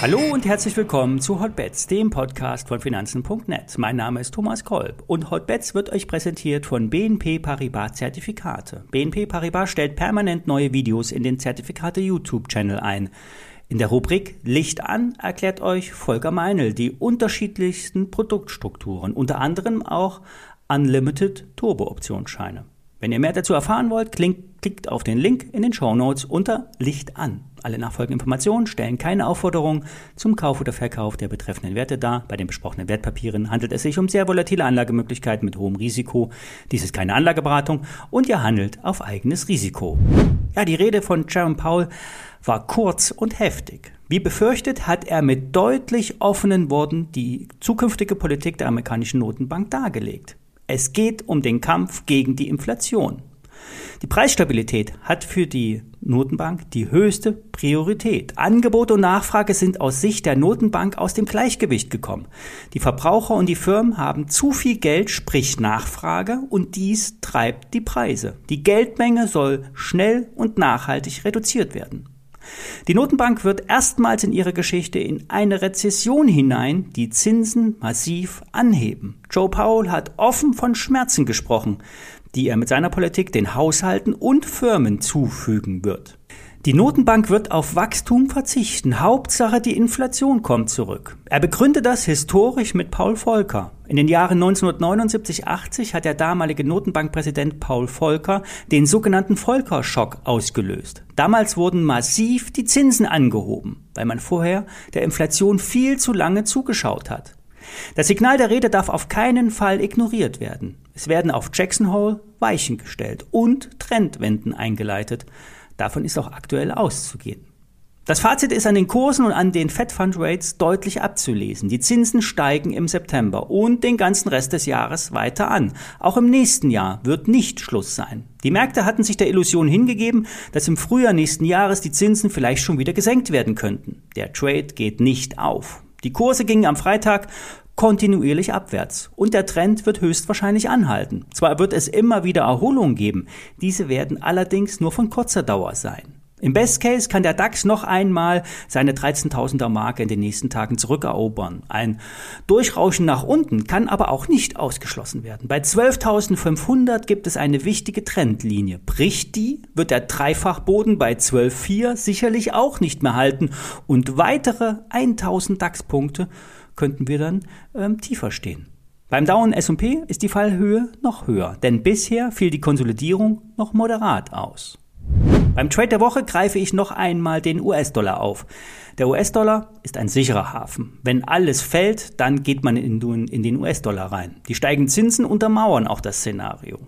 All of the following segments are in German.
Hallo und herzlich willkommen zu Hotbets, dem Podcast von Finanzen.net. Mein Name ist Thomas Kolb und Hotbets wird euch präsentiert von BNP Paribas Zertifikate. BNP Paribas stellt permanent neue Videos in den Zertifikate YouTube-Channel ein. In der Rubrik Licht an erklärt euch Volker Meinl die unterschiedlichsten Produktstrukturen, unter anderem auch Unlimited Turbo-Optionsscheine. Wenn ihr mehr dazu erfahren wollt, klickt auf den Link in den Show Notes unter Licht an. Alle nachfolgenden Informationen stellen keine Aufforderung zum Kauf oder Verkauf der betreffenden Werte dar. Bei den besprochenen Wertpapieren handelt es sich um sehr volatile Anlagemöglichkeiten mit hohem Risiko. Dies ist keine Anlageberatung und ihr handelt auf eigenes Risiko. Ja, die Rede von Jerome Powell war kurz und heftig. Wie befürchtet hat er mit deutlich offenen Worten die zukünftige Politik der amerikanischen Notenbank dargelegt. Es geht um den Kampf gegen die Inflation. Die Preisstabilität hat für die Notenbank die höchste Priorität. Angebot und Nachfrage sind aus Sicht der Notenbank aus dem Gleichgewicht gekommen. Die Verbraucher und die Firmen haben zu viel Geld, sprich Nachfrage, und dies treibt die Preise. Die Geldmenge soll schnell und nachhaltig reduziert werden. Die Notenbank wird erstmals in ihrer Geschichte in eine Rezession hinein die Zinsen massiv anheben. Joe Powell hat offen von Schmerzen gesprochen, die er mit seiner Politik den Haushalten und Firmen zufügen wird. Die Notenbank wird auf Wachstum verzichten. Hauptsache, die Inflation kommt zurück. Er begründet das historisch mit Paul Volcker. In den Jahren 1979-80 hat der damalige Notenbankpräsident Paul Volcker den sogenannten Volcker-Schock ausgelöst. Damals wurden massiv die Zinsen angehoben, weil man vorher der Inflation viel zu lange zugeschaut hat. Das Signal der Rede darf auf keinen Fall ignoriert werden. Es werden auf Jackson Hole Weichen gestellt und Trendwenden eingeleitet. Davon ist auch aktuell auszugehen. Das Fazit ist an den Kursen und an den Fed Fund Rates deutlich abzulesen. Die Zinsen steigen im September und den ganzen Rest des Jahres weiter an. Auch im nächsten Jahr wird nicht Schluss sein. Die Märkte hatten sich der Illusion hingegeben, dass im Frühjahr nächsten Jahres die Zinsen vielleicht schon wieder gesenkt werden könnten. Der Trade geht nicht auf. Die Kurse gingen am Freitag kontinuierlich abwärts. Und der Trend wird höchstwahrscheinlich anhalten. Zwar wird es immer wieder Erholungen geben, diese werden allerdings nur von kurzer Dauer sein. Im Best Case kann der DAX noch einmal seine 13.000er Marke in den nächsten Tagen zurückerobern. Ein Durchrauschen nach unten kann aber auch nicht ausgeschlossen werden. Bei 12.500 gibt es eine wichtige Trendlinie. Bricht die, wird der Dreifachboden bei 12.4 sicherlich auch nicht mehr halten und weitere 1.000 DAX-Punkte könnten wir dann ähm, tiefer stehen. Beim Dow und S&P ist die Fallhöhe noch höher, denn bisher fiel die Konsolidierung noch moderat aus. Beim Trade der Woche greife ich noch einmal den US-Dollar auf. Der US-Dollar ist ein sicherer Hafen. Wenn alles fällt, dann geht man in, in den US-Dollar rein. Die steigenden Zinsen untermauern auch das Szenario.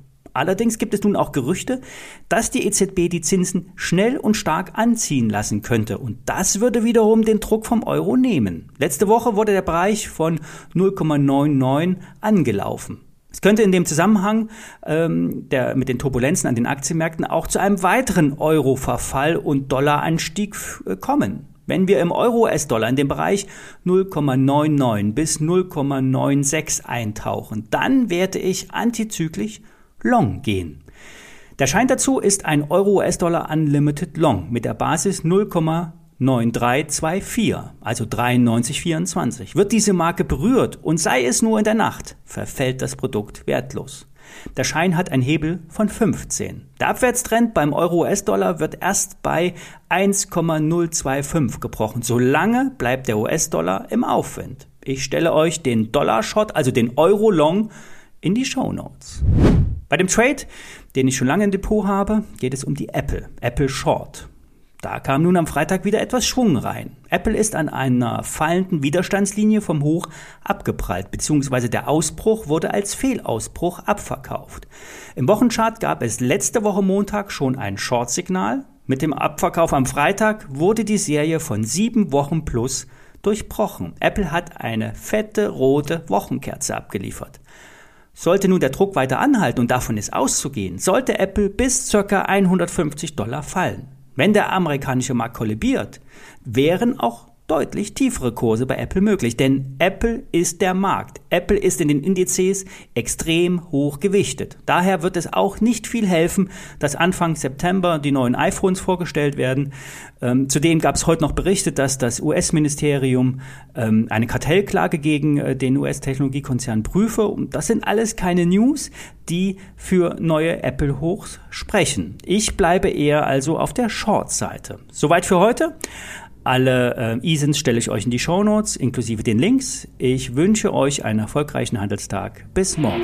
Allerdings gibt es nun auch Gerüchte, dass die EZB die Zinsen schnell und stark anziehen lassen könnte. Und das würde wiederum den Druck vom Euro nehmen. Letzte Woche wurde der Bereich von 0,99 angelaufen. Es könnte in dem Zusammenhang ähm, der, mit den Turbulenzen an den Aktienmärkten auch zu einem weiteren Euro-Verfall und Dollaranstieg äh, kommen. Wenn wir im Euro-US-Dollar in den Bereich 0,99 bis 0,96 eintauchen, dann werde ich antizyklisch Long gehen. Der Schein dazu ist ein Euro-US-Dollar Unlimited Long mit der Basis 0,9324, also 93,24. Wird diese Marke berührt und sei es nur in der Nacht, verfällt das Produkt wertlos. Der Schein hat einen Hebel von 15. Der Abwärtstrend beim Euro-US-Dollar wird erst bei 1,025 gebrochen. Solange bleibt der US-Dollar im Aufwind. Ich stelle euch den Dollar-Shot, also den Euro-Long, in die Show Notes. Bei dem Trade, den ich schon lange im Depot habe, geht es um die Apple, Apple Short. Da kam nun am Freitag wieder etwas Schwung rein. Apple ist an einer fallenden Widerstandslinie vom Hoch abgeprallt, beziehungsweise der Ausbruch wurde als Fehlausbruch abverkauft. Im Wochenchart gab es letzte Woche Montag schon ein Short-Signal. Mit dem Abverkauf am Freitag wurde die Serie von sieben Wochen plus durchbrochen. Apple hat eine fette rote Wochenkerze abgeliefert. Sollte nun der Druck weiter anhalten und davon ist auszugehen, sollte Apple bis ca. 150 Dollar fallen. Wenn der amerikanische Markt kollabiert, wären auch deutlich tiefere Kurse bei Apple möglich, denn Apple ist der Markt. Apple ist in den Indizes extrem hoch gewichtet. Daher wird es auch nicht viel helfen, dass Anfang September die neuen iPhones vorgestellt werden. Ähm, zudem gab es heute noch Berichte, dass das US-Ministerium ähm, eine Kartellklage gegen äh, den US-Technologiekonzern prüfe. Und das sind alles keine News, die für neue Apple-Hochs sprechen. Ich bleibe eher also auf der Short-Seite. Soweit für heute. Alle äh, ISINs stelle ich euch in die Show Notes, inklusive den Links. Ich wünsche euch einen erfolgreichen Handelstag. Bis morgen.